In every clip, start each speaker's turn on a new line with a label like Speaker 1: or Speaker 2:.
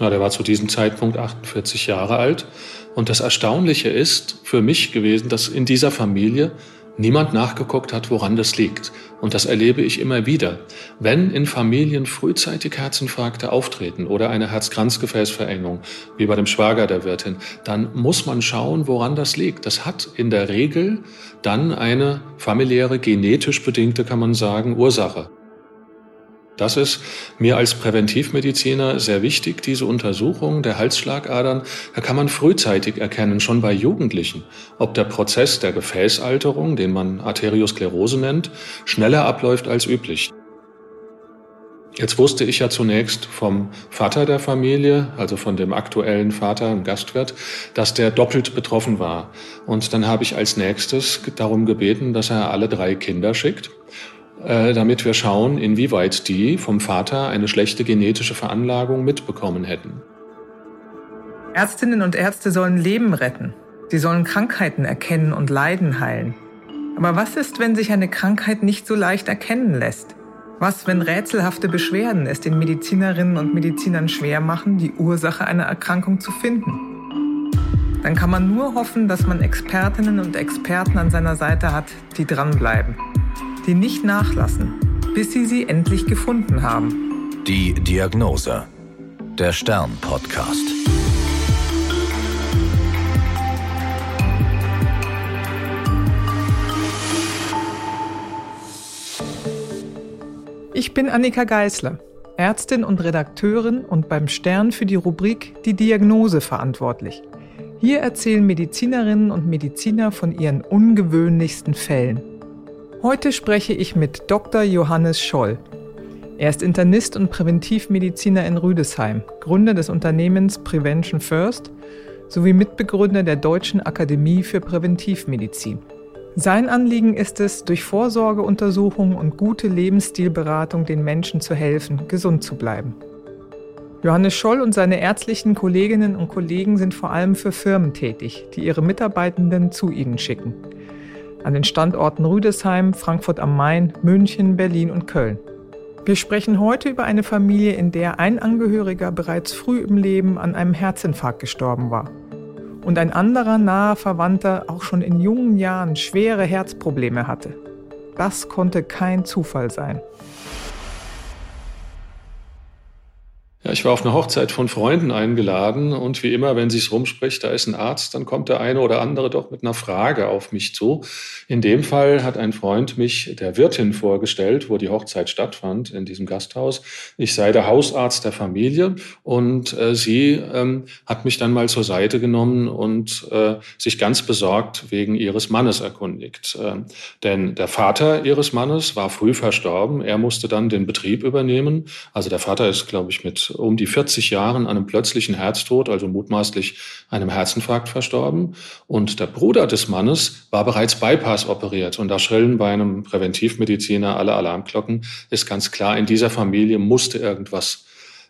Speaker 1: Ja, der war zu diesem Zeitpunkt 48 Jahre alt. Und das Erstaunliche ist für mich gewesen, dass in dieser Familie niemand nachgeguckt hat, woran das liegt. Und das erlebe ich immer wieder. Wenn in Familien frühzeitig Herzinfarkte auftreten oder eine Herzkranzgefäßverengung, wie bei dem Schwager der Wirtin, dann muss man schauen, woran das liegt. Das hat in der Regel dann eine familiäre, genetisch bedingte, kann man sagen, Ursache. Das ist mir als Präventivmediziner sehr wichtig, diese Untersuchung der Halsschlagadern. Da kann man frühzeitig erkennen, schon bei Jugendlichen, ob der Prozess der Gefäßalterung, den man Arteriosklerose nennt, schneller abläuft als üblich. Jetzt wusste ich ja zunächst vom Vater der Familie, also von dem aktuellen Vater, im Gastwirt, dass der doppelt betroffen war. Und dann habe ich als nächstes darum gebeten, dass er alle drei Kinder schickt damit wir schauen, inwieweit die vom Vater eine schlechte genetische Veranlagung mitbekommen hätten.
Speaker 2: Ärztinnen und Ärzte sollen Leben retten. Sie sollen Krankheiten erkennen und Leiden heilen. Aber was ist, wenn sich eine Krankheit nicht so leicht erkennen lässt? Was, wenn rätselhafte Beschwerden es den Medizinerinnen und Medizinern schwer machen, die Ursache einer Erkrankung zu finden? Dann kann man nur hoffen, dass man Expertinnen und Experten an seiner Seite hat, die dranbleiben die nicht nachlassen, bis sie sie endlich gefunden haben.
Speaker 3: Die Diagnose. Der Stern-Podcast.
Speaker 2: Ich bin Annika Geißler, Ärztin und Redakteurin und beim Stern für die Rubrik Die Diagnose verantwortlich. Hier erzählen Medizinerinnen und Mediziner von ihren ungewöhnlichsten Fällen. Heute spreche ich mit Dr. Johannes Scholl. Er ist Internist und Präventivmediziner in Rüdesheim, Gründer des Unternehmens Prevention First sowie Mitbegründer der Deutschen Akademie für Präventivmedizin. Sein Anliegen ist es, durch Vorsorgeuntersuchungen und gute Lebensstilberatung den Menschen zu helfen, gesund zu bleiben. Johannes Scholl und seine ärztlichen Kolleginnen und Kollegen sind vor allem für Firmen tätig, die ihre Mitarbeitenden zu ihnen schicken an den Standorten Rüdesheim, Frankfurt am Main, München, Berlin und Köln. Wir sprechen heute über eine Familie, in der ein Angehöriger bereits früh im Leben an einem Herzinfarkt gestorben war und ein anderer naher Verwandter auch schon in jungen Jahren schwere Herzprobleme hatte. Das konnte kein Zufall sein.
Speaker 1: Ja, ich war auf eine Hochzeit von Freunden eingeladen und wie immer, wenn sich's rumspricht, da ist ein Arzt, dann kommt der eine oder andere doch mit einer Frage auf mich zu. In dem Fall hat ein Freund mich der Wirtin vorgestellt, wo die Hochzeit stattfand, in diesem Gasthaus. Ich sei der Hausarzt der Familie und äh, sie ähm, hat mich dann mal zur Seite genommen und äh, sich ganz besorgt wegen ihres Mannes erkundigt. Äh, denn der Vater ihres Mannes war früh verstorben. Er musste dann den Betrieb übernehmen. Also der Vater ist, glaube ich, mit um die 40 Jahren an einem plötzlichen Herztod, also mutmaßlich einem Herzinfarkt verstorben. Und der Bruder des Mannes war bereits Bypass operiert. Und da schrillen bei einem Präventivmediziner alle Alarmglocken. Ist ganz klar, in dieser Familie musste irgendwas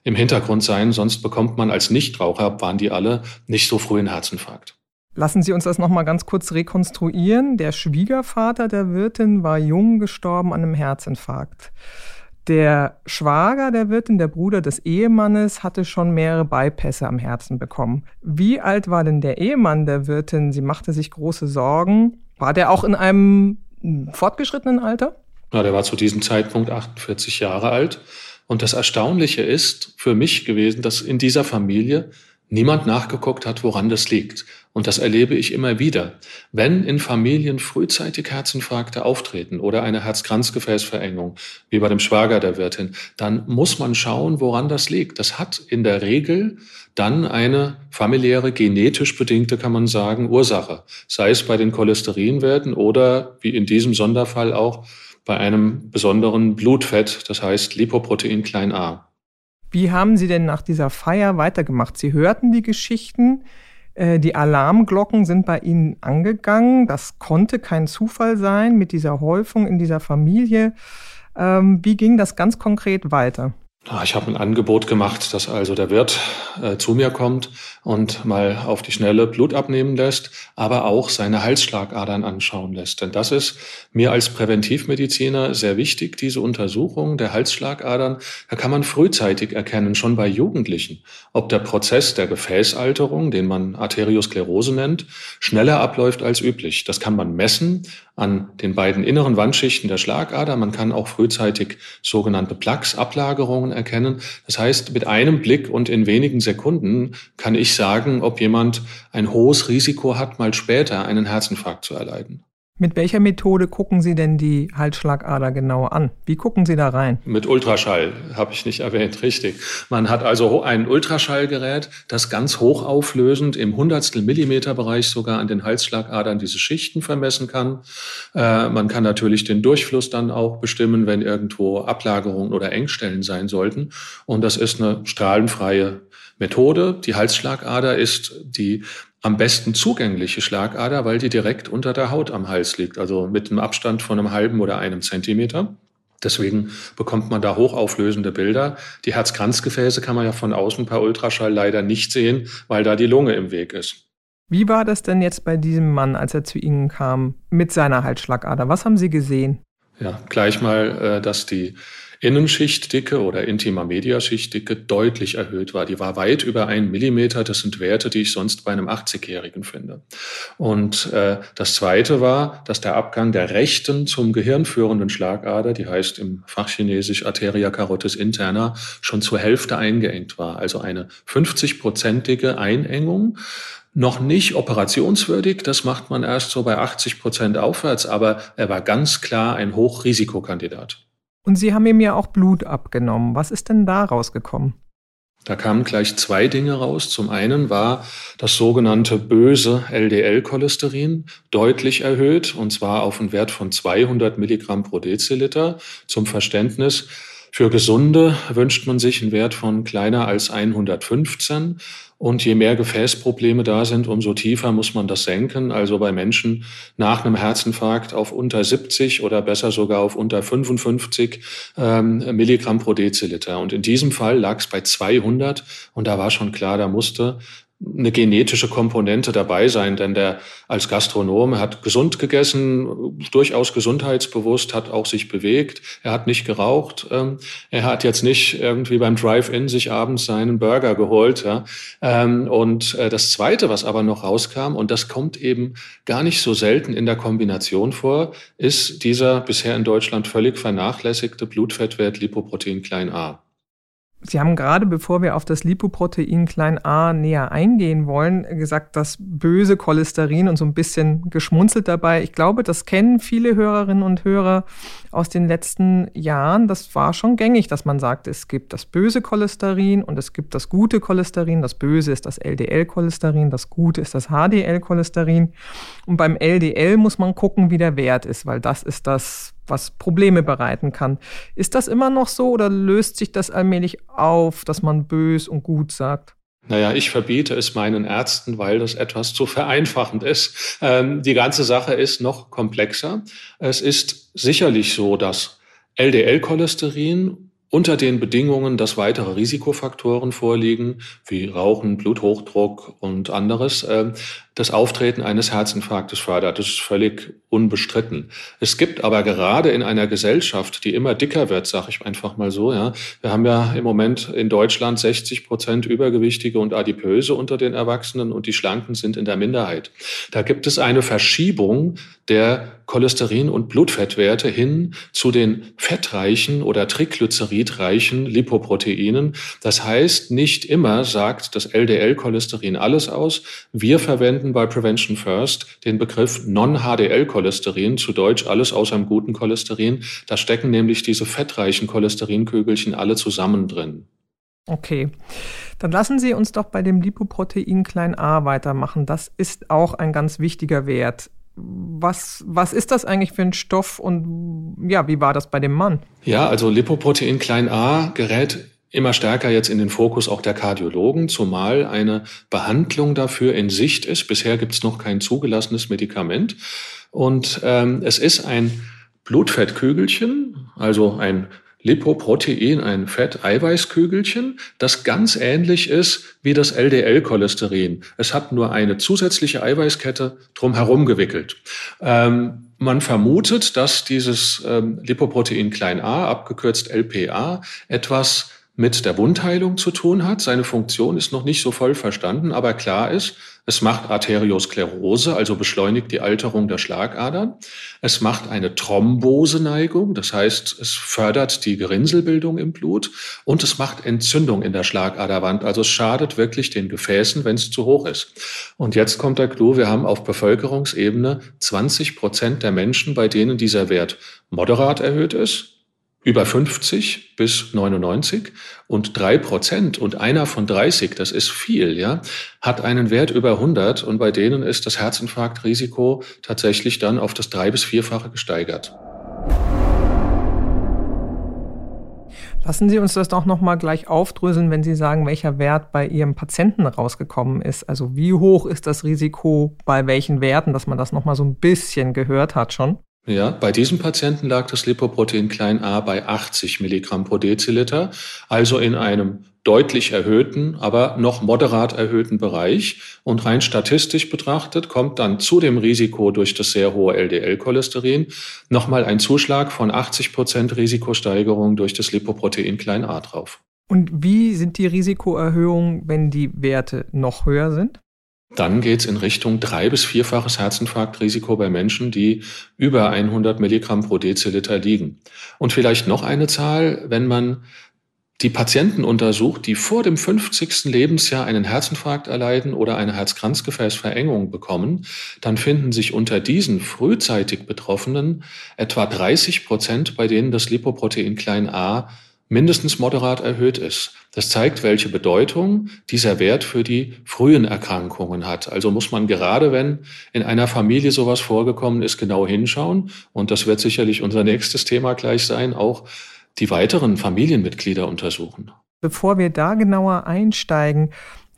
Speaker 1: im Hintergrund sein, sonst bekommt man als Nichtraucher, waren die alle, nicht so früh einen Herzinfarkt.
Speaker 2: Lassen Sie uns das nochmal ganz kurz rekonstruieren. Der Schwiegervater der Wirtin war jung gestorben an einem Herzinfarkt. Der Schwager der Wirtin, der Bruder des Ehemannes, hatte schon mehrere Bypässe am Herzen bekommen. Wie alt war denn der Ehemann der Wirtin? Sie machte sich große Sorgen. War der auch in einem fortgeschrittenen Alter?
Speaker 1: Ja, der war zu diesem Zeitpunkt 48 Jahre alt. Und das Erstaunliche ist für mich gewesen, dass in dieser Familie niemand nachgeguckt hat, woran das liegt. Und das erlebe ich immer wieder. Wenn in Familien frühzeitig Herzinfarkte auftreten oder eine Herzkranzgefäßverengung, wie bei dem Schwager der Wirtin, dann muss man schauen, woran das liegt. Das hat in der Regel dann eine familiäre, genetisch bedingte, kann man sagen, Ursache. Sei es bei den Cholesterinwerten oder, wie in diesem Sonderfall auch, bei einem besonderen Blutfett, das heißt Lipoprotein klein a.
Speaker 2: Wie haben Sie denn nach dieser Feier weitergemacht? Sie hörten die Geschichten, äh, die Alarmglocken sind bei Ihnen angegangen. Das konnte kein Zufall sein mit dieser Häufung in dieser Familie. Ähm, wie ging das ganz konkret weiter?
Speaker 1: Ich habe ein Angebot gemacht, dass also der Wirt äh, zu mir kommt und mal auf die schnelle Blut abnehmen lässt, aber auch seine Halsschlagadern anschauen lässt. Denn das ist mir als Präventivmediziner sehr wichtig, diese Untersuchung der Halsschlagadern. Da kann man frühzeitig erkennen, schon bei Jugendlichen, ob der Prozess der Gefäßalterung, den man Arteriosklerose nennt, schneller abläuft als üblich. Das kann man messen an den beiden inneren Wandschichten der Schlagader. Man kann auch frühzeitig sogenannte Plaques-Ablagerungen erkennen. Das heißt, mit einem Blick und in wenigen Sekunden kann ich sagen, ob jemand ein hohes Risiko hat, mal später einen Herzinfarkt zu erleiden.
Speaker 2: Mit welcher Methode gucken Sie denn die Halsschlagader genau an? Wie gucken Sie da rein?
Speaker 1: Mit Ultraschall, habe ich nicht erwähnt, richtig. Man hat also ein Ultraschallgerät, das ganz hochauflösend im Hundertstel Millimeter Bereich sogar an den Halsschlagadern diese Schichten vermessen kann. Äh, man kann natürlich den Durchfluss dann auch bestimmen, wenn irgendwo Ablagerungen oder Engstellen sein sollten. Und das ist eine strahlenfreie Methode. Die Halsschlagader ist die am besten zugängliche Schlagader, weil die direkt unter der Haut am Hals liegt, also mit einem Abstand von einem halben oder einem Zentimeter. Deswegen bekommt man da hochauflösende Bilder. Die Herzkranzgefäße kann man ja von außen per Ultraschall leider nicht sehen, weil da die Lunge im Weg ist.
Speaker 2: Wie war das denn jetzt bei diesem Mann, als er zu Ihnen kam, mit seiner Halsschlagader? Was haben Sie gesehen?
Speaker 1: Ja, gleich mal, äh, dass die Innenschichtdicke oder Intima Media Schichtdicke deutlich erhöht war. Die war weit über einen Millimeter. Das sind Werte, die ich sonst bei einem 80-Jährigen finde. Und äh, das Zweite war, dass der Abgang der rechten zum Gehirn führenden Schlagader, die heißt im Fachchinesisch Arteria carotis interna, schon zur Hälfte eingeengt war. Also eine 50-prozentige Einengung noch nicht operationswürdig. Das macht man erst so bei 80 Prozent aufwärts, aber er war ganz klar ein Hochrisikokandidat.
Speaker 2: Und Sie haben ihm ja auch Blut abgenommen. Was ist denn da rausgekommen?
Speaker 1: Da kamen gleich zwei Dinge raus. Zum einen war das sogenannte böse LDL-Cholesterin deutlich erhöht, und zwar auf einen Wert von 200 Milligramm pro Deziliter. Zum Verständnis, für Gesunde wünscht man sich einen Wert von kleiner als 115. Und je mehr Gefäßprobleme da sind, umso tiefer muss man das senken. Also bei Menschen nach einem Herzinfarkt auf unter 70 oder besser sogar auf unter 55 ähm, Milligramm pro Deziliter. Und in diesem Fall lag es bei 200 und da war schon klar, da musste eine genetische Komponente dabei sein, denn der als Gastronom hat gesund gegessen, durchaus gesundheitsbewusst, hat auch sich bewegt, er hat nicht geraucht, ähm, er hat jetzt nicht irgendwie beim Drive-In sich abends seinen Burger geholt. Ja. Ähm, und äh, das Zweite, was aber noch rauskam, und das kommt eben gar nicht so selten in der Kombination vor, ist dieser bisher in Deutschland völlig vernachlässigte Blutfettwert Lipoprotein klein a.
Speaker 2: Sie haben gerade, bevor wir auf das Lipoprotein klein a näher eingehen wollen, gesagt, das böse Cholesterin und so ein bisschen geschmunzelt dabei. Ich glaube, das kennen viele Hörerinnen und Hörer aus den letzten Jahren. Das war schon gängig, dass man sagt, es gibt das böse Cholesterin und es gibt das gute Cholesterin. Das böse ist das LDL-Cholesterin, das gute ist das HDL-Cholesterin. Und beim LDL muss man gucken, wie der Wert ist, weil das ist das was Probleme bereiten kann. Ist das immer noch so oder löst sich das allmählich auf, dass man bös und gut sagt?
Speaker 1: Naja, ich verbiete es meinen Ärzten, weil das etwas zu vereinfachend ist. Ähm, die ganze Sache ist noch komplexer. Es ist sicherlich so, dass LDL-Cholesterin unter den Bedingungen, dass weitere Risikofaktoren vorliegen, wie Rauchen, Bluthochdruck und anderes, äh, das Auftreten eines Herzinfarktes fördert. Das ist völlig unbestritten. Es gibt aber gerade in einer Gesellschaft, die immer dicker wird, sage ich einfach mal so, ja. Wir haben ja im Moment in Deutschland 60 Prozent Übergewichtige und Adipöse unter den Erwachsenen und die Schlanken sind in der Minderheit. Da gibt es eine Verschiebung der Cholesterin- und Blutfettwerte hin zu den fettreichen oder triglyceridreichen Lipoproteinen. Das heißt, nicht immer sagt das LDL-Cholesterin alles aus. Wir verwenden bei Prevention First den Begriff Non-HDL-Cholesterin, zu Deutsch alles außer dem guten Cholesterin. Da stecken nämlich diese fettreichen Cholesterinkügelchen alle zusammen drin.
Speaker 2: Okay. Dann lassen Sie uns doch bei dem Lipoprotein klein a weitermachen. Das ist auch ein ganz wichtiger Wert was, was ist das eigentlich für ein Stoff und ja, wie war das bei dem Mann?
Speaker 1: Ja, also Lipoprotein klein a gerät immer stärker jetzt in den Fokus auch der Kardiologen, zumal eine Behandlung dafür in Sicht ist. Bisher gibt es noch kein zugelassenes Medikament. Und ähm, es ist ein Blutfettkügelchen, also ein Lipoprotein, ein Fett-Eiweißkügelchen, das ganz ähnlich ist wie das LDL-Cholesterin. Es hat nur eine zusätzliche Eiweißkette drumherum gewickelt. Ähm, man vermutet, dass dieses ähm, Lipoprotein klein a, abgekürzt LPA, etwas mit der Wundheilung zu tun hat. Seine Funktion ist noch nicht so voll verstanden, aber klar ist, es macht Arteriosklerose, also beschleunigt die Alterung der Schlagadern. Es macht eine Thromboseneigung, das heißt, es fördert die Gerinnselbildung im Blut und es macht Entzündung in der Schlagaderwand, also es schadet wirklich den Gefäßen, wenn es zu hoch ist. Und jetzt kommt der Clou, wir haben auf Bevölkerungsebene 20 Prozent der Menschen, bei denen dieser Wert moderat erhöht ist über 50 bis 99 und drei Prozent und einer von 30, das ist viel, ja, hat einen Wert über 100 und bei denen ist das Herzinfarktrisiko tatsächlich dann auf das drei bis vierfache gesteigert.
Speaker 2: Lassen Sie uns das doch noch mal gleich aufdröseln, wenn Sie sagen, welcher Wert bei Ihrem Patienten rausgekommen ist. Also wie hoch ist das Risiko bei welchen Werten, dass man das noch mal so ein bisschen gehört hat schon?
Speaker 1: Ja, bei diesem Patienten lag das Lipoprotein klein a bei 80 Milligramm pro Deziliter, also in einem deutlich erhöhten, aber noch moderat erhöhten Bereich. Und rein statistisch betrachtet kommt dann zu dem Risiko durch das sehr hohe LDL-Cholesterin nochmal ein Zuschlag von 80 Prozent Risikosteigerung durch das Lipoprotein klein a drauf.
Speaker 2: Und wie sind die Risikoerhöhungen, wenn die Werte noch höher sind?
Speaker 1: Dann geht es in Richtung drei- bis vierfaches Herzinfarktrisiko bei Menschen, die über 100 Milligramm pro Deziliter liegen. Und vielleicht noch eine Zahl, wenn man die Patienten untersucht, die vor dem 50. Lebensjahr einen Herzinfarkt erleiden oder eine Herzkranzgefäßverengung bekommen, dann finden sich unter diesen frühzeitig Betroffenen etwa 30 Prozent, bei denen das Lipoprotein klein a mindestens moderat erhöht ist. Das zeigt, welche Bedeutung dieser Wert für die frühen Erkrankungen hat. Also muss man gerade, wenn in einer Familie sowas vorgekommen ist, genau hinschauen. Und das wird sicherlich unser nächstes Thema gleich sein, auch die weiteren Familienmitglieder untersuchen.
Speaker 2: Bevor wir da genauer einsteigen,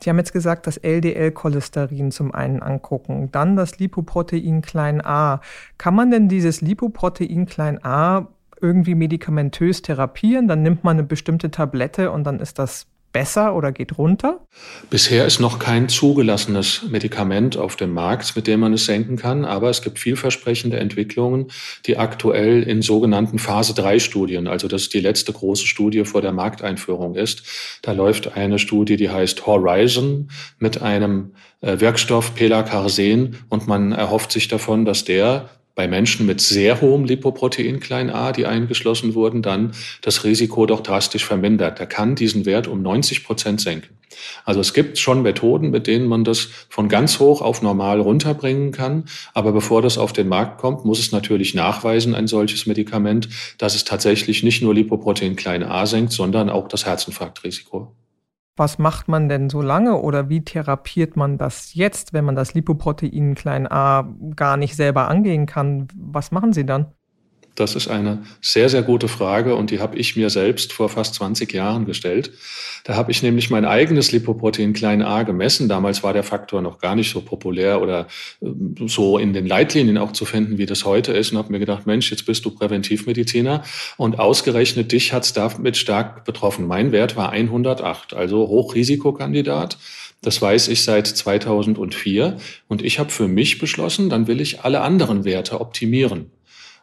Speaker 2: Sie haben jetzt gesagt, das LDL-Cholesterin zum einen angucken, dann das Lipoprotein klein a. Kann man denn dieses Lipoprotein klein a irgendwie medikamentös therapieren, dann nimmt man eine bestimmte Tablette und dann ist das besser oder geht runter?
Speaker 1: Bisher ist noch kein zugelassenes Medikament auf dem Markt, mit dem man es senken kann, aber es gibt vielversprechende Entwicklungen, die aktuell in sogenannten Phase 3 Studien, also das ist die letzte große Studie vor der Markteinführung ist. Da läuft eine Studie, die heißt Horizon mit einem äh, Wirkstoff Pelacarsen und man erhofft sich davon, dass der bei Menschen mit sehr hohem Lipoprotein klein a, die eingeschlossen wurden, dann das Risiko doch drastisch vermindert. Er kann diesen Wert um 90 Prozent senken. Also es gibt schon Methoden, mit denen man das von ganz hoch auf normal runterbringen kann. Aber bevor das auf den Markt kommt, muss es natürlich nachweisen, ein solches Medikament, dass es tatsächlich nicht nur Lipoprotein klein a senkt, sondern auch das Herzinfarktrisiko.
Speaker 2: Was macht man denn so lange oder wie therapiert man das jetzt, wenn man das Lipoprotein klein a gar nicht selber angehen kann? Was machen Sie dann?
Speaker 1: Das ist eine sehr, sehr gute Frage und die habe ich mir selbst vor fast 20 Jahren gestellt. Da habe ich nämlich mein eigenes Lipoprotein klein a gemessen. Damals war der Faktor noch gar nicht so populär oder äh, so in den Leitlinien auch zu finden, wie das heute ist und habe mir gedacht, Mensch, jetzt bist du Präventivmediziner und ausgerechnet dich hat es damit stark betroffen. Mein Wert war 108, also Hochrisikokandidat. Das weiß ich seit 2004 und ich habe für mich beschlossen, dann will ich alle anderen Werte optimieren.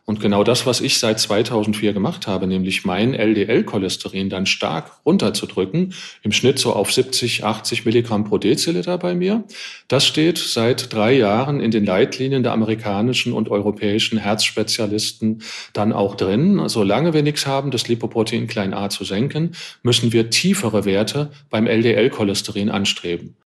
Speaker 1: Und genau das, was ich seit 2004 gemacht habe, nämlich mein LDL-Cholesterin dann stark runterzudrücken, im Schnitt so auf 70, 80 Milligramm pro Deziliter bei mir, das steht seit drei Jahren in den Leitlinien der amerikanischen und europäischen Herzspezialisten dann auch drin. Solange wir nichts haben, das Lipoprotein klein a zu senken, müssen wir tiefere Werte beim LDL-Cholesterin anstreben.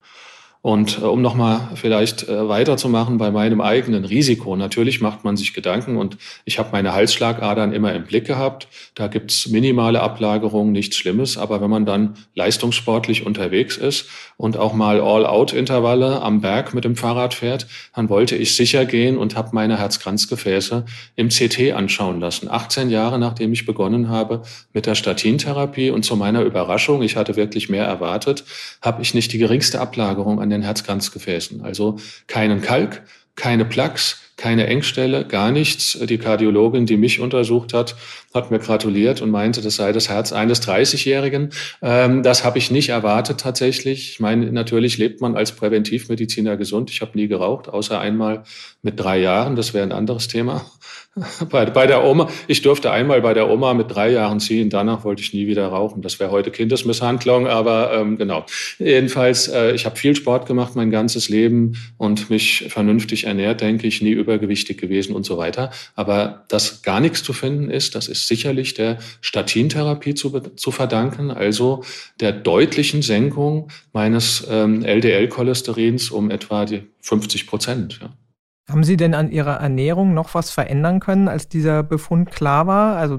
Speaker 1: Und äh, um nochmal vielleicht äh, weiterzumachen bei meinem eigenen Risiko. Natürlich macht man sich Gedanken und ich habe meine Halsschlagadern immer im Blick gehabt. Da gibt's minimale Ablagerungen, nichts Schlimmes. Aber wenn man dann leistungssportlich unterwegs ist und auch mal All-Out-Intervalle am Berg mit dem Fahrrad fährt, dann wollte ich sicher gehen und habe meine Herzkranzgefäße im CT anschauen lassen. 18 Jahre nachdem ich begonnen habe mit der Statintherapie und zu meiner Überraschung, ich hatte wirklich mehr erwartet, habe ich nicht die geringste Ablagerung an den Herzkranzgefäßen. Also keinen Kalk, keine Plaques, keine Engstelle, gar nichts. Die Kardiologin, die mich untersucht hat, hat mir gratuliert und meinte, das sei das Herz eines 30-Jährigen. Ähm, das habe ich nicht erwartet tatsächlich. Ich meine, natürlich lebt man als Präventivmediziner gesund. Ich habe nie geraucht, außer einmal mit drei Jahren. Das wäre ein anderes Thema. bei, bei der Oma, ich durfte einmal bei der Oma mit drei Jahren ziehen. Danach wollte ich nie wieder rauchen. Das wäre heute Kindesmisshandlung, aber ähm, genau. Jedenfalls, äh, ich habe viel Sport gemacht mein ganzes Leben und mich vernünftig ernährt, denke ich, nie übergewichtig gewesen und so weiter. Aber dass gar nichts zu finden ist, das ist sicherlich der Statintherapie zu, zu verdanken, also der deutlichen Senkung meines ähm, LDL-Cholesterins um etwa die 50 Prozent. Ja.
Speaker 2: Haben Sie denn an Ihrer Ernährung noch was verändern können, als dieser Befund klar war? Also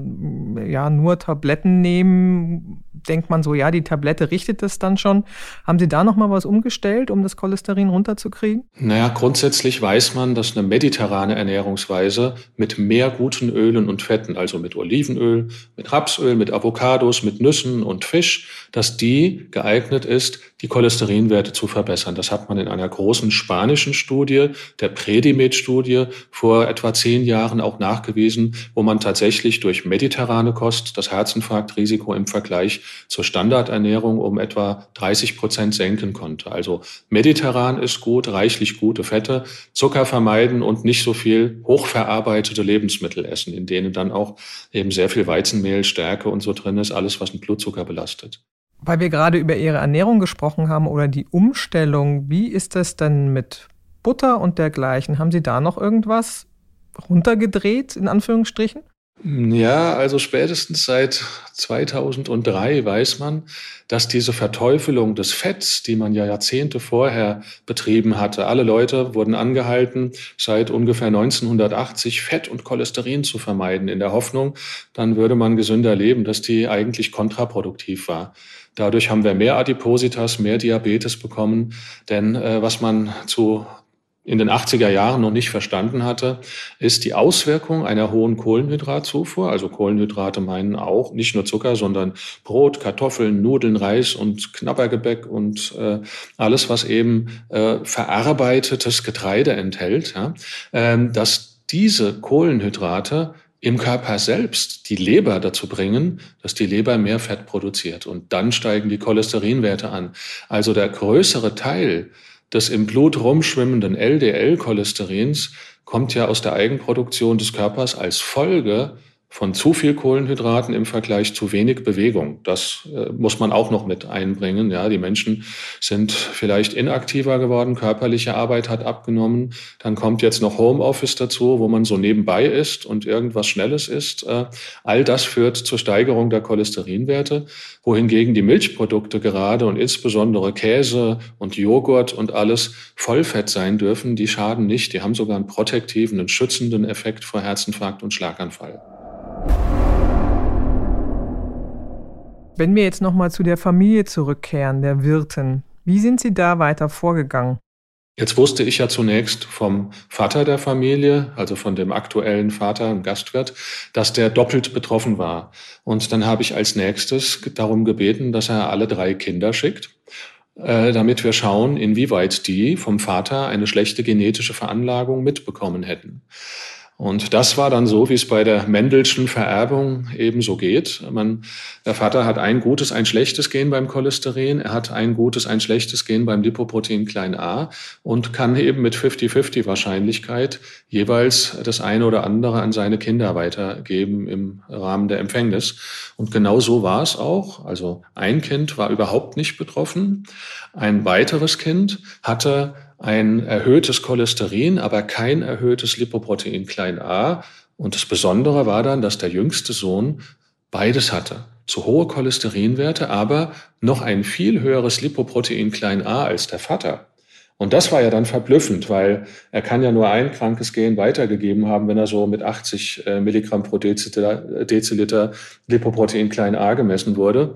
Speaker 2: ja, nur Tabletten nehmen, denkt man so, ja, die Tablette richtet das dann schon. Haben Sie da noch mal was umgestellt, um das Cholesterin runterzukriegen?
Speaker 1: Naja, grundsätzlich weiß man, dass eine mediterrane Ernährungsweise mit mehr guten Ölen und Fetten, also mit Olivenöl, mit Rapsöl, mit Avocados, mit Nüssen und Fisch, dass die geeignet ist, die Cholesterinwerte zu verbessern. Das hat man in einer großen spanischen Studie, der Predimed-Studie, vor etwa zehn Jahren auch nachgewiesen, wo man tatsächlich durch mediterrane Kost das Herzinfarktrisiko im Vergleich zur Standardernährung um etwa 30 Prozent senken konnte. Also mediterran ist gut, reichlich gute Fette, Zucker vermeiden und nicht so viel hochverarbeitete Lebensmittel essen, in denen dann auch eben sehr viel Weizenmehl, Stärke und so drin ist, alles, was den Blutzucker belastet.
Speaker 2: Weil wir gerade über Ihre Ernährung gesprochen haben oder die Umstellung, wie ist das denn mit Butter und dergleichen? Haben Sie da noch irgendwas runtergedreht, in Anführungsstrichen?
Speaker 1: Ja, also spätestens seit 2003 weiß man, dass diese Verteufelung des Fetts, die man ja Jahrzehnte vorher betrieben hatte, alle Leute wurden angehalten, seit ungefähr 1980 Fett und Cholesterin zu vermeiden, in der Hoffnung, dann würde man gesünder leben, dass die eigentlich kontraproduktiv war. Dadurch haben wir mehr Adipositas, mehr Diabetes bekommen. Denn äh, was man zu in den 80er Jahren noch nicht verstanden hatte, ist die Auswirkung einer hohen Kohlenhydratzufuhr. Also Kohlenhydrate meinen auch nicht nur Zucker, sondern Brot, Kartoffeln, Nudeln, Reis und Knabbergebäck und äh, alles, was eben äh, verarbeitetes Getreide enthält, ja, äh, dass diese Kohlenhydrate im Körper selbst die Leber dazu bringen, dass die Leber mehr Fett produziert. Und dann steigen die Cholesterinwerte an. Also der größere Teil des im Blut rumschwimmenden LDL-Cholesterins kommt ja aus der Eigenproduktion des Körpers als Folge von zu viel Kohlenhydraten im Vergleich zu wenig Bewegung. Das äh, muss man auch noch mit einbringen. Ja, die Menschen sind vielleicht inaktiver geworden, körperliche Arbeit hat abgenommen. Dann kommt jetzt noch Homeoffice dazu, wo man so nebenbei ist und irgendwas Schnelles isst. Äh, all das führt zur Steigerung der Cholesterinwerte, wohingegen die Milchprodukte gerade und insbesondere Käse und Joghurt und alles Vollfett sein dürfen. Die schaden nicht. Die haben sogar einen protektiven, einen schützenden Effekt vor Herzinfarkt und Schlaganfall.
Speaker 2: Wenn wir jetzt nochmal zu der Familie zurückkehren, der Wirten, wie sind Sie da weiter vorgegangen?
Speaker 1: Jetzt wusste ich ja zunächst vom Vater der Familie, also von dem aktuellen Vater, im Gastwirt, dass der doppelt betroffen war. Und dann habe ich als nächstes darum gebeten, dass er alle drei Kinder schickt, äh, damit wir schauen, inwieweit die vom Vater eine schlechte genetische Veranlagung mitbekommen hätten. Und das war dann so, wie es bei der Mendelschen Vererbung ebenso geht. Man, der Vater hat ein gutes, ein schlechtes Gen beim Cholesterin, er hat ein gutes, ein schlechtes Gen beim Lipoprotein klein a und kann eben mit 50-50 Wahrscheinlichkeit jeweils das eine oder andere an seine Kinder weitergeben im Rahmen der Empfängnis. Und genau so war es auch. Also ein Kind war überhaupt nicht betroffen. Ein weiteres Kind hatte ein erhöhtes Cholesterin, aber kein erhöhtes Lipoprotein klein a. Und das Besondere war dann, dass der jüngste Sohn beides hatte. Zu hohe Cholesterinwerte, aber noch ein viel höheres Lipoprotein klein a als der Vater. Und das war ja dann verblüffend, weil er kann ja nur ein krankes Gen weitergegeben haben, wenn er so mit 80 äh, Milligramm pro Deziliter, Deziliter Lipoprotein klein a gemessen wurde.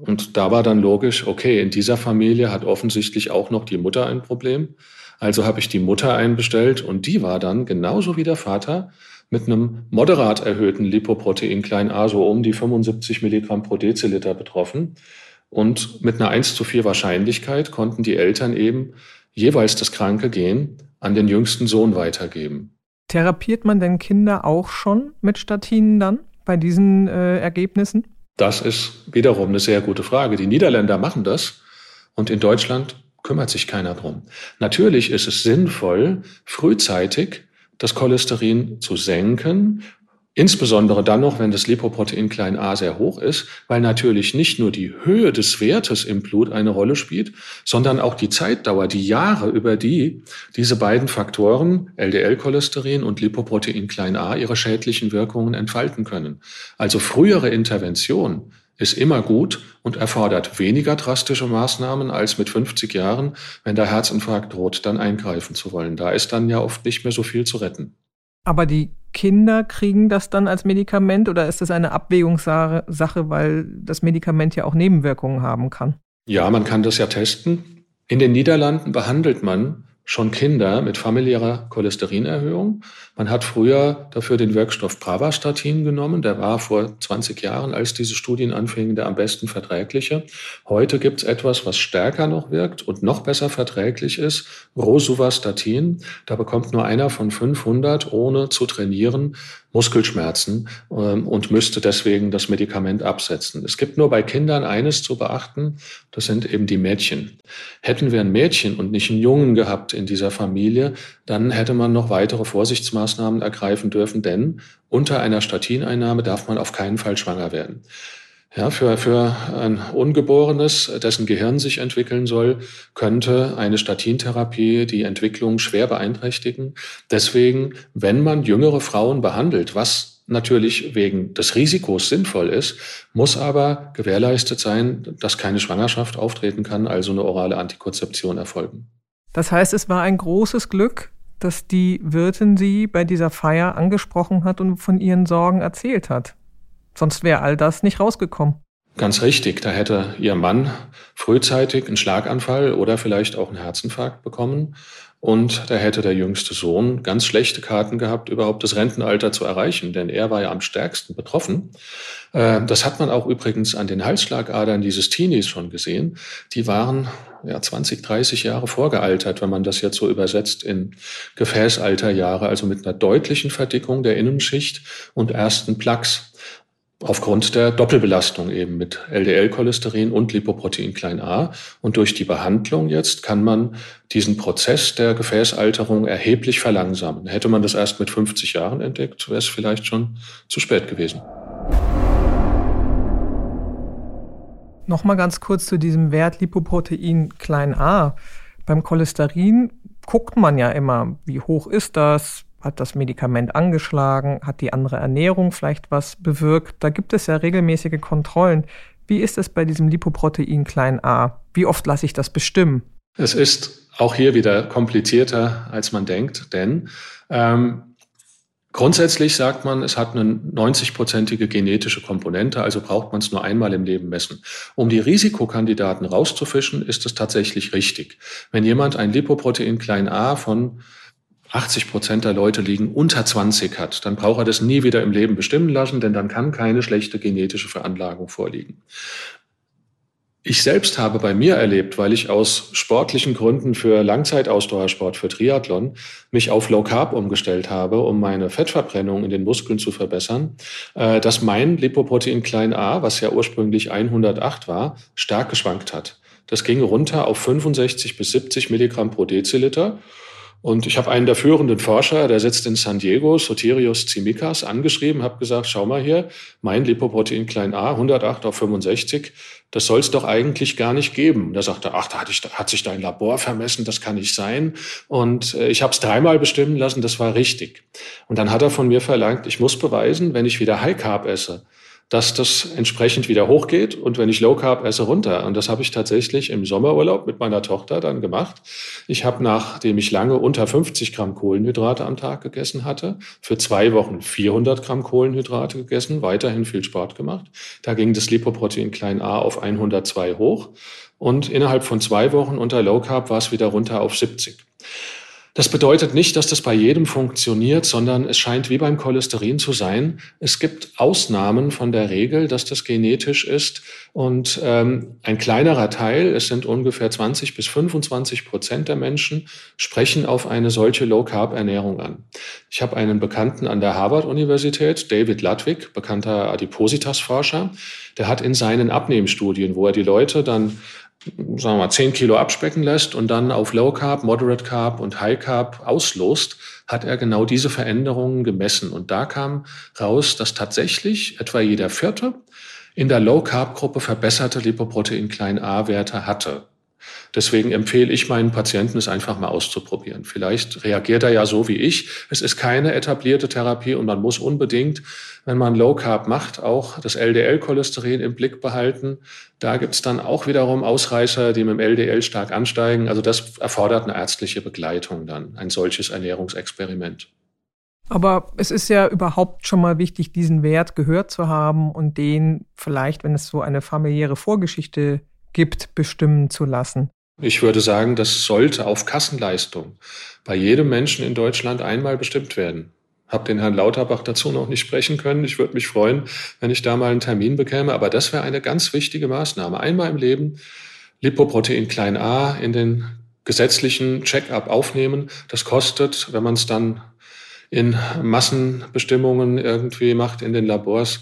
Speaker 1: Und da war dann logisch, okay, in dieser Familie hat offensichtlich auch noch die Mutter ein Problem. Also habe ich die Mutter einbestellt und die war dann genauso wie der Vater mit einem moderat erhöhten Lipoprotein klein a, so um die 75 Milligramm pro Deziliter betroffen. Und mit einer 1 zu 4 Wahrscheinlichkeit konnten die Eltern eben jeweils das kranke Gen an den jüngsten Sohn weitergeben.
Speaker 2: Therapiert man denn Kinder auch schon mit Statinen dann bei diesen äh, Ergebnissen?
Speaker 1: Das ist wiederum eine sehr gute Frage. Die Niederländer machen das und in Deutschland kümmert sich keiner drum. Natürlich ist es sinnvoll, frühzeitig das Cholesterin zu senken Insbesondere dann noch, wenn das Lipoprotein klein a sehr hoch ist, weil natürlich nicht nur die Höhe des Wertes im Blut eine Rolle spielt, sondern auch die Zeitdauer, die Jahre, über die diese beiden Faktoren, LDL-Cholesterin und Lipoprotein klein a, ihre schädlichen Wirkungen entfalten können. Also frühere Intervention ist immer gut und erfordert weniger drastische Maßnahmen als mit 50 Jahren, wenn der Herzinfarkt droht, dann eingreifen zu wollen. Da ist dann ja oft nicht mehr so viel zu retten.
Speaker 2: Aber die Kinder kriegen das dann als Medikament oder ist das eine Abwägungssache, weil das Medikament ja auch Nebenwirkungen haben kann?
Speaker 1: Ja, man kann das ja testen. In den Niederlanden behandelt man schon Kinder mit familiärer Cholesterinerhöhung. Man hat früher dafür den Wirkstoff Pravastatin genommen. Der war vor 20 Jahren, als diese Studien anfingen, der am besten verträgliche. Heute gibt es etwas, was stärker noch wirkt und noch besser verträglich ist, Rosuvastatin. Da bekommt nur einer von 500, ohne zu trainieren, Muskelschmerzen ähm, und müsste deswegen das Medikament absetzen. Es gibt nur bei Kindern eines zu beachten, das sind eben die Mädchen. Hätten wir ein Mädchen und nicht einen Jungen gehabt in dieser Familie, dann hätte man noch weitere Vorsichtsmaßnahmen ergreifen dürfen, denn unter einer Statineinnahme darf man auf keinen Fall schwanger werden. Ja, für, für ein Ungeborenes, dessen Gehirn sich entwickeln soll, könnte eine Statintherapie die Entwicklung schwer beeinträchtigen. Deswegen, wenn man jüngere Frauen behandelt, was natürlich wegen des Risikos sinnvoll ist, muss aber gewährleistet sein, dass keine Schwangerschaft auftreten kann, also eine orale Antikonzeption erfolgen.
Speaker 2: Das heißt, es war ein großes Glück, dass die Wirtin Sie bei dieser Feier angesprochen hat und von ihren Sorgen erzählt hat. Sonst wäre all das nicht rausgekommen.
Speaker 1: Ganz richtig, da hätte ihr Mann frühzeitig einen Schlaganfall oder vielleicht auch einen Herzinfarkt bekommen. Und da hätte der jüngste Sohn ganz schlechte Karten gehabt, überhaupt das Rentenalter zu erreichen, denn er war ja am stärksten betroffen. Äh, das hat man auch übrigens an den Halsschlagadern dieses Teenies schon gesehen. Die waren ja 20, 30 Jahre vorgealtert, wenn man das jetzt so übersetzt in Gefäßalterjahre, also mit einer deutlichen Verdickung der Innenschicht und ersten Plaques aufgrund der Doppelbelastung eben mit LDL-Cholesterin und Lipoprotein klein a. Und durch die Behandlung jetzt kann man diesen Prozess der Gefäßalterung erheblich verlangsamen. Hätte man das erst mit 50 Jahren entdeckt, wäre es vielleicht schon zu spät gewesen.
Speaker 2: Nochmal ganz kurz zu diesem Wert Lipoprotein klein a. Beim Cholesterin guckt man ja immer, wie hoch ist das, hat das Medikament angeschlagen? Hat die andere Ernährung vielleicht was bewirkt? Da gibt es ja regelmäßige Kontrollen. Wie ist es bei diesem Lipoprotein klein a? Wie oft lasse ich das bestimmen?
Speaker 1: Es ist auch hier wieder komplizierter, als man denkt, denn ähm, grundsätzlich sagt man, es hat eine 90-prozentige genetische Komponente, also braucht man es nur einmal im Leben messen. Um die Risikokandidaten rauszufischen, ist es tatsächlich richtig. Wenn jemand ein Lipoprotein klein a von 80 Prozent der Leute liegen unter 20 hat, dann braucht er das nie wieder im Leben bestimmen lassen, denn dann kann keine schlechte genetische Veranlagung vorliegen. Ich selbst habe bei mir erlebt, weil ich aus sportlichen Gründen für Langzeitausdauersport, für Triathlon, mich auf Low Carb umgestellt habe, um meine Fettverbrennung in den Muskeln zu verbessern, äh, dass mein Lipoprotein klein a, was ja ursprünglich 108 war, stark geschwankt hat. Das ging runter auf 65 bis 70 Milligramm pro Deziliter. Und ich habe einen der führenden Forscher, der sitzt in San Diego, Sotirios Tsimikas, angeschrieben, habe gesagt, schau mal hier, mein Lipoprotein klein a, 108 auf 65, das soll es doch eigentlich gar nicht geben. Da sagte ach, da hat, ich, hat sich dein Labor vermessen, das kann nicht sein. Und äh, ich habe es dreimal bestimmen lassen, das war richtig. Und dann hat er von mir verlangt, ich muss beweisen, wenn ich wieder High Carb esse, dass das entsprechend wieder hochgeht und wenn ich Low Carb esse, runter. Und das habe ich tatsächlich im Sommerurlaub mit meiner Tochter dann gemacht. Ich habe, nachdem ich lange unter 50 Gramm Kohlenhydrate am Tag gegessen hatte, für zwei Wochen 400 Gramm Kohlenhydrate gegessen, weiterhin viel Sport gemacht. Da ging das Lipoprotein klein a auf 102 hoch und innerhalb von zwei Wochen unter Low Carb war es wieder runter auf 70. Das bedeutet nicht, dass das bei jedem funktioniert, sondern es scheint wie beim Cholesterin zu sein. Es gibt Ausnahmen von der Regel, dass das genetisch ist. Und ähm, ein kleinerer Teil, es sind ungefähr 20 bis 25 Prozent der Menschen, sprechen auf eine solche Low-Carb-Ernährung an. Ich habe einen Bekannten an der Harvard-Universität, David Ludwig, bekannter Adipositas-Forscher, der hat in seinen Abnehmstudien, wo er die Leute dann sagen wir mal, 10 Kilo abspecken lässt und dann auf Low Carb, Moderate Carb und High Carb auslost, hat er genau diese Veränderungen gemessen. Und da kam raus, dass tatsächlich etwa jeder Vierte in der Low Carb Gruppe verbesserte Lipoprotein klein a Werte hatte. Deswegen empfehle ich meinen Patienten, es einfach mal auszuprobieren. Vielleicht reagiert er ja so wie ich. Es ist keine etablierte Therapie und man muss unbedingt, wenn man Low Carb macht, auch das LDL-Cholesterin im Blick behalten. Da gibt es dann auch wiederum Ausreißer, die mit dem LDL stark ansteigen. Also das erfordert eine ärztliche Begleitung dann, ein solches Ernährungsexperiment.
Speaker 2: Aber es ist ja überhaupt schon mal wichtig, diesen Wert gehört zu haben und den vielleicht, wenn es so eine familiäre Vorgeschichte gibt, bestimmen zu lassen.
Speaker 1: Ich würde sagen, das sollte auf Kassenleistung bei jedem Menschen in Deutschland einmal bestimmt werden. Hab den Herrn Lauterbach dazu noch nicht sprechen können. Ich würde mich freuen, wenn ich da mal einen Termin bekäme. Aber das wäre eine ganz wichtige Maßnahme. Einmal im Leben Lipoprotein klein a in den gesetzlichen Check-up aufnehmen. Das kostet, wenn man es dann in Massenbestimmungen irgendwie macht in den Labors,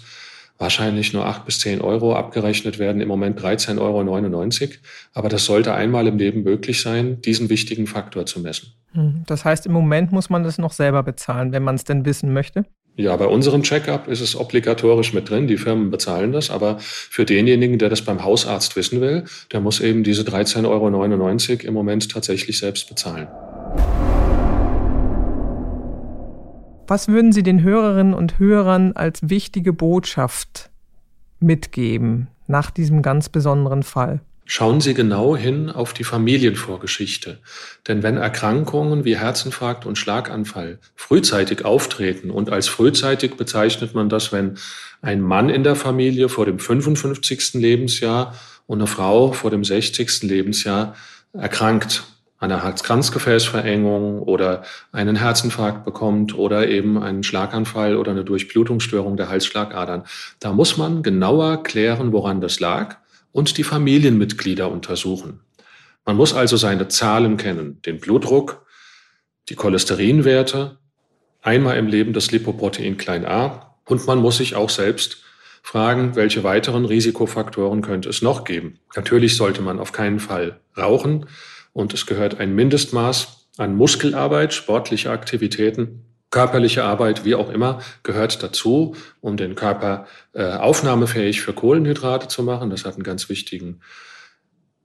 Speaker 1: wahrscheinlich nur acht bis zehn Euro abgerechnet werden, im Moment 13,99 Euro. Aber das sollte einmal im Leben möglich sein, diesen wichtigen Faktor zu messen.
Speaker 2: Hm, das heißt, im Moment muss man das noch selber bezahlen, wenn man es denn wissen möchte?
Speaker 1: Ja, bei unserem Checkup ist es obligatorisch mit drin. Die Firmen bezahlen das. Aber für denjenigen, der das beim Hausarzt wissen will, der muss eben diese 13,99 Euro im Moment tatsächlich selbst bezahlen.
Speaker 2: Was würden Sie den Hörerinnen und Hörern als wichtige Botschaft mitgeben nach diesem ganz besonderen Fall?
Speaker 1: Schauen Sie genau hin auf die Familienvorgeschichte. Denn wenn Erkrankungen wie Herzinfarkt und Schlaganfall frühzeitig auftreten, und als frühzeitig bezeichnet man das, wenn ein Mann in der Familie vor dem 55. Lebensjahr und eine Frau vor dem 60. Lebensjahr erkrankt, einer Herz-Kranzgefäßverengung oder einen Herzinfarkt bekommt oder eben einen Schlaganfall oder eine Durchblutungsstörung der Halsschlagadern. Da muss man genauer klären, woran das lag und die Familienmitglieder untersuchen. Man muss also seine Zahlen kennen, den Blutdruck, die Cholesterinwerte, einmal im Leben das Lipoprotein klein a und man muss sich auch selbst fragen, welche weiteren Risikofaktoren könnte es noch geben. Natürlich sollte man auf keinen Fall rauchen, und es gehört ein Mindestmaß an Muskelarbeit, sportliche Aktivitäten, körperliche Arbeit, wie auch immer, gehört dazu, um den Körper äh, aufnahmefähig für Kohlenhydrate zu machen. Das hat einen ganz wichtigen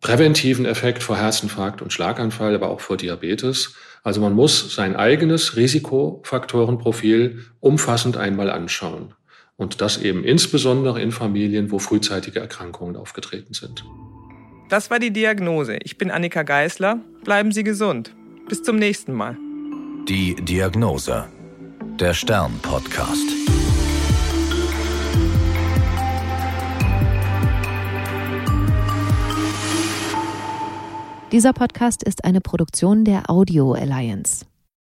Speaker 1: präventiven Effekt vor Herzinfarkt und Schlaganfall, aber auch vor Diabetes. Also man muss sein eigenes Risikofaktorenprofil umfassend einmal anschauen. Und das eben insbesondere in Familien, wo frühzeitige Erkrankungen aufgetreten sind.
Speaker 2: Das war die Diagnose. Ich bin Annika Geißler. Bleiben Sie gesund. Bis zum nächsten Mal.
Speaker 3: Die Diagnose. Der Stern-Podcast.
Speaker 4: Dieser Podcast ist eine Produktion der Audio Alliance.